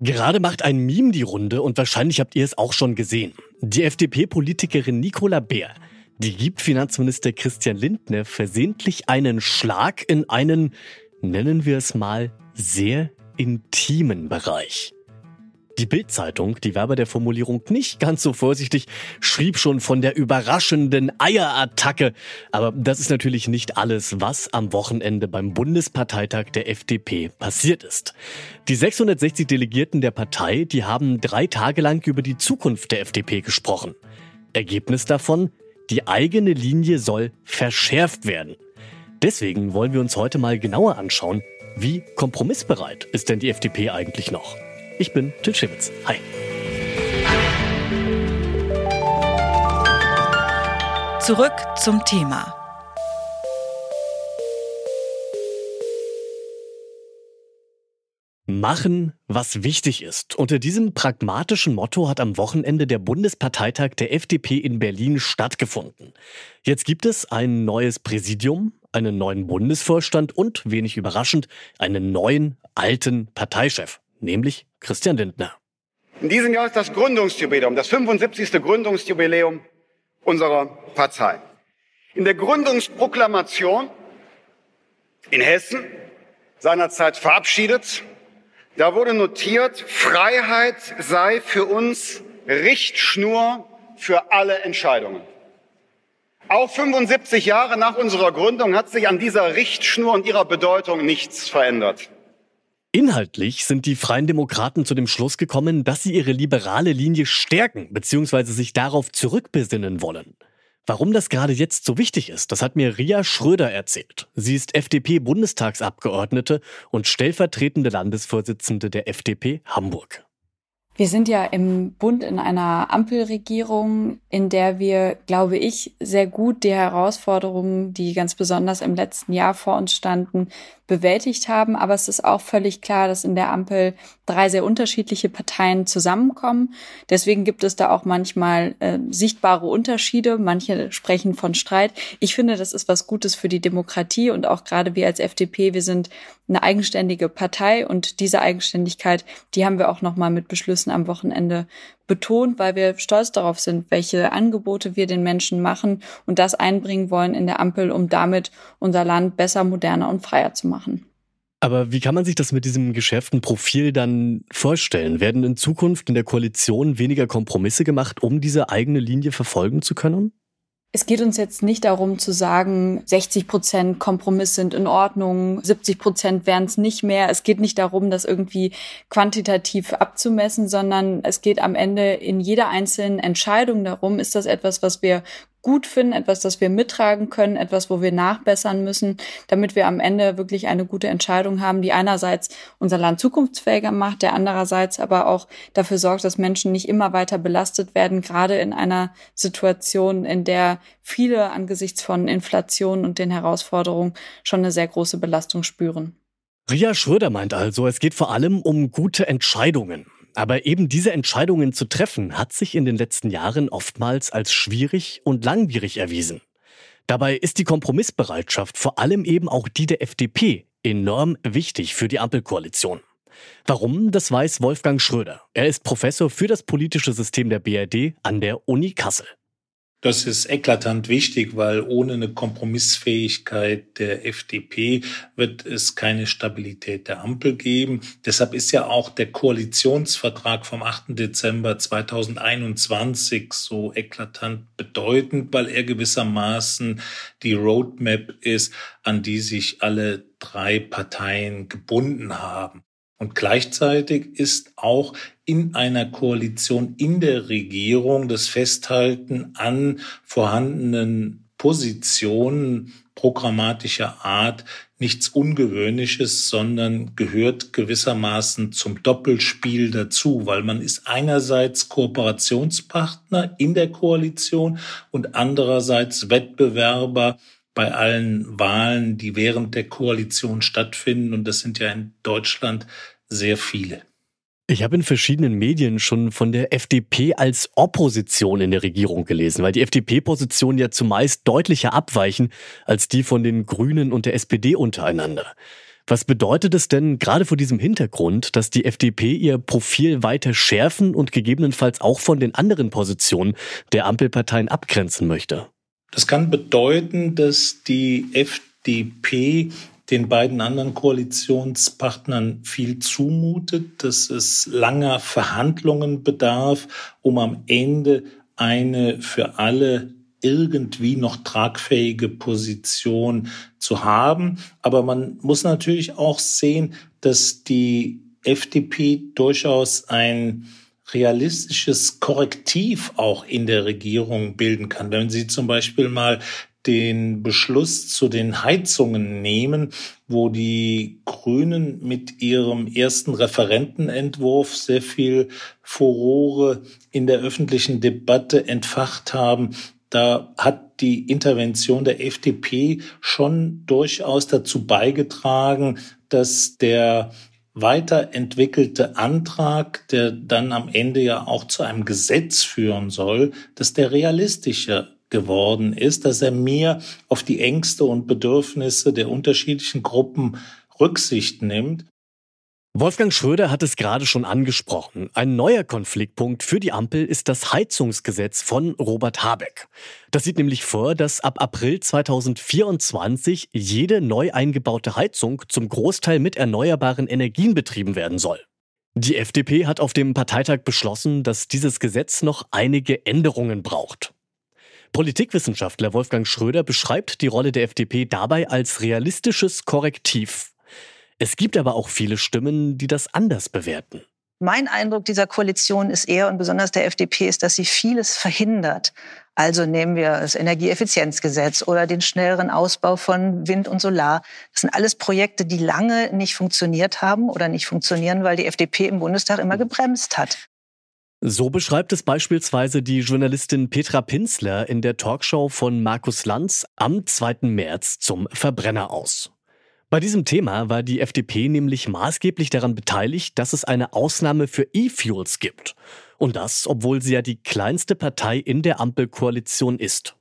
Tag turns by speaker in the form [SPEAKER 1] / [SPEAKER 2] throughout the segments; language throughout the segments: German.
[SPEAKER 1] Gerade macht ein Meme die Runde und wahrscheinlich habt ihr es auch schon gesehen. Die FDP-Politikerin Nicola Beer, die gibt Finanzminister Christian Lindner versehentlich einen Schlag in einen, nennen wir es mal, sehr intimen Bereich. Die Bild-Zeitung, die war bei der Formulierung nicht ganz so vorsichtig, schrieb schon von der überraschenden Eierattacke. Aber das ist natürlich nicht alles, was am Wochenende beim Bundesparteitag der FDP passiert ist. Die 660 Delegierten der Partei, die haben drei Tage lang über die Zukunft der FDP gesprochen. Ergebnis davon? Die eigene Linie soll verschärft werden. Deswegen wollen wir uns heute mal genauer anschauen, wie kompromissbereit ist denn die FDP eigentlich noch? Ich bin Till Schewitz. Hi.
[SPEAKER 2] Zurück zum Thema.
[SPEAKER 1] Machen, was wichtig ist. Unter diesem pragmatischen Motto hat am Wochenende der Bundesparteitag der FDP in Berlin stattgefunden. Jetzt gibt es ein neues Präsidium, einen neuen Bundesvorstand und, wenig überraschend, einen neuen alten Parteichef nämlich Christian Lindner.
[SPEAKER 3] In diesem Jahr ist das Gründungsjubiläum, das 75. Gründungsjubiläum unserer Partei. In der Gründungsproklamation in Hessen seinerzeit verabschiedet, da wurde notiert, Freiheit sei für uns Richtschnur für alle Entscheidungen. Auch 75 Jahre nach unserer Gründung hat sich an dieser Richtschnur und ihrer Bedeutung nichts verändert.
[SPEAKER 1] Inhaltlich sind die Freien Demokraten zu dem Schluss gekommen, dass sie ihre liberale Linie stärken bzw. sich darauf zurückbesinnen wollen. Warum das gerade jetzt so wichtig ist, das hat mir Ria Schröder erzählt. Sie ist FDP-Bundestagsabgeordnete und stellvertretende Landesvorsitzende der FDP Hamburg.
[SPEAKER 4] Wir sind ja im Bund in einer Ampelregierung, in der wir, glaube ich, sehr gut die Herausforderungen, die ganz besonders im letzten Jahr vor uns standen, bewältigt haben. Aber es ist auch völlig klar, dass in der Ampel drei sehr unterschiedliche Parteien zusammenkommen. Deswegen gibt es da auch manchmal äh, sichtbare Unterschiede. Manche sprechen von Streit. Ich finde, das ist was Gutes für die Demokratie und auch gerade wir als FDP, wir sind eine eigenständige Partei und diese Eigenständigkeit, die haben wir auch nochmal mit Beschlüssen am Wochenende betont, weil wir stolz darauf sind, welche Angebote wir den Menschen machen und das einbringen wollen in der Ampel, um damit unser Land besser, moderner und freier zu machen.
[SPEAKER 1] Aber wie kann man sich das mit diesem geschärften Profil dann vorstellen? Werden in Zukunft in der Koalition weniger Kompromisse gemacht, um diese eigene Linie verfolgen zu können?
[SPEAKER 4] Es geht uns jetzt nicht darum zu sagen, 60 Prozent Kompromiss sind in Ordnung, 70 Prozent wären es nicht mehr. Es geht nicht darum, das irgendwie quantitativ abzumessen, sondern es geht am Ende in jeder einzelnen Entscheidung darum, ist das etwas, was wir gut finden, etwas, das wir mittragen können, etwas, wo wir nachbessern müssen, damit wir am Ende wirklich eine gute Entscheidung haben, die einerseits unser Land zukunftsfähiger macht, der andererseits aber auch dafür sorgt, dass Menschen nicht immer weiter belastet werden, gerade in einer Situation, in der viele angesichts von Inflation und den Herausforderungen schon eine sehr große Belastung spüren.
[SPEAKER 1] Ria Schröder meint also, es geht vor allem um gute Entscheidungen. Aber eben diese Entscheidungen zu treffen, hat sich in den letzten Jahren oftmals als schwierig und langwierig erwiesen. Dabei ist die Kompromissbereitschaft, vor allem eben auch die der FDP, enorm wichtig für die Ampelkoalition. Warum, das weiß Wolfgang Schröder. Er ist Professor für das politische System der BRD an der Uni Kassel.
[SPEAKER 5] Das ist eklatant wichtig, weil ohne eine Kompromissfähigkeit der FDP wird es keine Stabilität der Ampel geben. Deshalb ist ja auch der Koalitionsvertrag vom 8. Dezember 2021 so eklatant bedeutend, weil er gewissermaßen die Roadmap ist, an die sich alle drei Parteien gebunden haben. Und gleichzeitig ist auch in einer Koalition in der Regierung das Festhalten an vorhandenen Positionen programmatischer Art nichts Ungewöhnliches, sondern gehört gewissermaßen zum Doppelspiel dazu, weil man ist einerseits Kooperationspartner in der Koalition und andererseits Wettbewerber bei allen Wahlen, die während der Koalition stattfinden. Und das sind ja in Deutschland sehr viele.
[SPEAKER 1] Ich habe in verschiedenen Medien schon von der FDP als Opposition in der Regierung gelesen, weil die FDP-Positionen ja zumeist deutlicher abweichen als die von den Grünen und der SPD untereinander. Was bedeutet es denn gerade vor diesem Hintergrund, dass die FDP ihr Profil weiter schärfen und gegebenenfalls auch von den anderen Positionen der Ampelparteien abgrenzen möchte?
[SPEAKER 5] Das kann bedeuten, dass die FDP den beiden anderen Koalitionspartnern viel zumutet, dass es langer Verhandlungen bedarf, um am Ende eine für alle irgendwie noch tragfähige Position zu haben. Aber man muss natürlich auch sehen, dass die FDP durchaus ein realistisches Korrektiv auch in der Regierung bilden kann. Wenn Sie zum Beispiel mal den Beschluss zu den Heizungen nehmen, wo die Grünen mit ihrem ersten Referentenentwurf sehr viel Furore in der öffentlichen Debatte entfacht haben, da hat die Intervention der FDP schon durchaus dazu beigetragen, dass der weiterentwickelte Antrag, der dann am Ende ja auch zu einem Gesetz führen soll, dass der realistischer geworden ist, dass er mehr auf die Ängste und Bedürfnisse der unterschiedlichen Gruppen Rücksicht nimmt.
[SPEAKER 1] Wolfgang Schröder hat es gerade schon angesprochen. Ein neuer Konfliktpunkt für die Ampel ist das Heizungsgesetz von Robert Habeck. Das sieht nämlich vor, dass ab April 2024 jede neu eingebaute Heizung zum Großteil mit erneuerbaren Energien betrieben werden soll. Die FDP hat auf dem Parteitag beschlossen, dass dieses Gesetz noch einige Änderungen braucht. Politikwissenschaftler Wolfgang Schröder beschreibt die Rolle der FDP dabei als realistisches Korrektiv. Es gibt aber auch viele Stimmen, die das anders bewerten.
[SPEAKER 6] Mein Eindruck dieser Koalition ist eher und besonders der FDP ist, dass sie vieles verhindert. Also nehmen wir das Energieeffizienzgesetz oder den schnelleren Ausbau von Wind und Solar. Das sind alles Projekte, die lange nicht funktioniert haben oder nicht funktionieren, weil die FDP im Bundestag immer gebremst hat.
[SPEAKER 1] So beschreibt es beispielsweise die Journalistin Petra Pinsler in der Talkshow von Markus Lanz am 2. März zum Verbrenner aus. Bei diesem Thema war die FDP nämlich maßgeblich daran beteiligt, dass es eine Ausnahme für E-Fuels gibt. Und das, obwohl sie ja die kleinste Partei in der Ampelkoalition ist.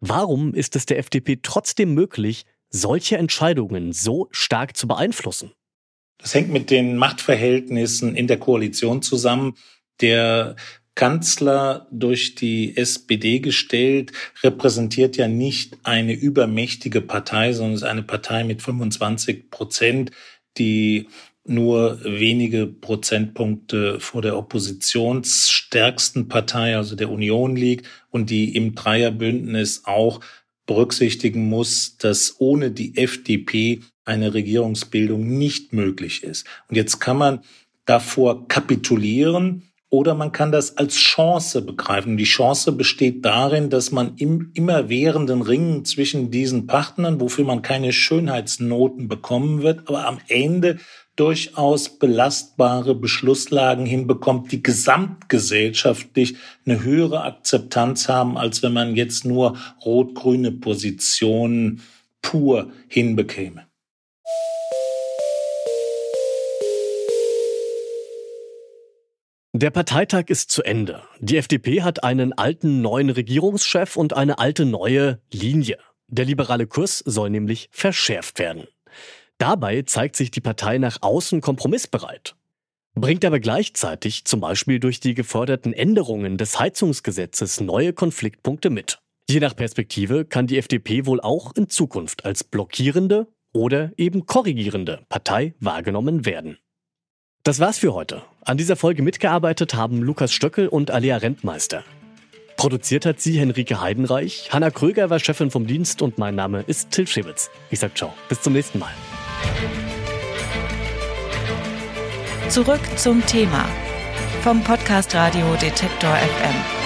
[SPEAKER 1] Warum ist es der FDP trotzdem möglich, solche Entscheidungen so stark zu beeinflussen?
[SPEAKER 5] Das hängt mit den Machtverhältnissen in der Koalition zusammen. Der Kanzler durch die SPD gestellt, repräsentiert ja nicht eine übermächtige Partei, sondern ist eine Partei mit 25 Prozent, die nur wenige Prozentpunkte vor der oppositionsstärksten Partei, also der Union liegt und die im Dreierbündnis auch berücksichtigen muss, dass ohne die FDP eine Regierungsbildung nicht möglich ist. Und jetzt kann man davor kapitulieren oder man kann das als Chance begreifen. Die Chance besteht darin, dass man im immerwährenden Ringen zwischen diesen Partnern, wofür man keine Schönheitsnoten bekommen wird, aber am Ende durchaus belastbare Beschlusslagen hinbekommt, die gesamtgesellschaftlich eine höhere Akzeptanz haben, als wenn man jetzt nur rot-grüne Positionen pur hinbekäme.
[SPEAKER 1] Der Parteitag ist zu Ende. Die FDP hat einen alten neuen Regierungschef und eine alte neue Linie. Der liberale Kurs soll nämlich verschärft werden. Dabei zeigt sich die Partei nach außen kompromissbereit, bringt aber gleichzeitig zum Beispiel durch die geforderten Änderungen des Heizungsgesetzes neue Konfliktpunkte mit. Je nach Perspektive kann die FDP wohl auch in Zukunft als blockierende oder eben korrigierende Partei wahrgenommen werden. Das war's für heute. An dieser Folge mitgearbeitet haben Lukas Stöckel und Alia Rentmeister. Produziert hat sie Henrike Heidenreich. Hanna Kröger war Chefin vom Dienst und mein Name ist Till Schewitz. Ich sag ciao. Bis zum nächsten Mal.
[SPEAKER 2] Zurück zum Thema vom Podcast Radio Detektor FM.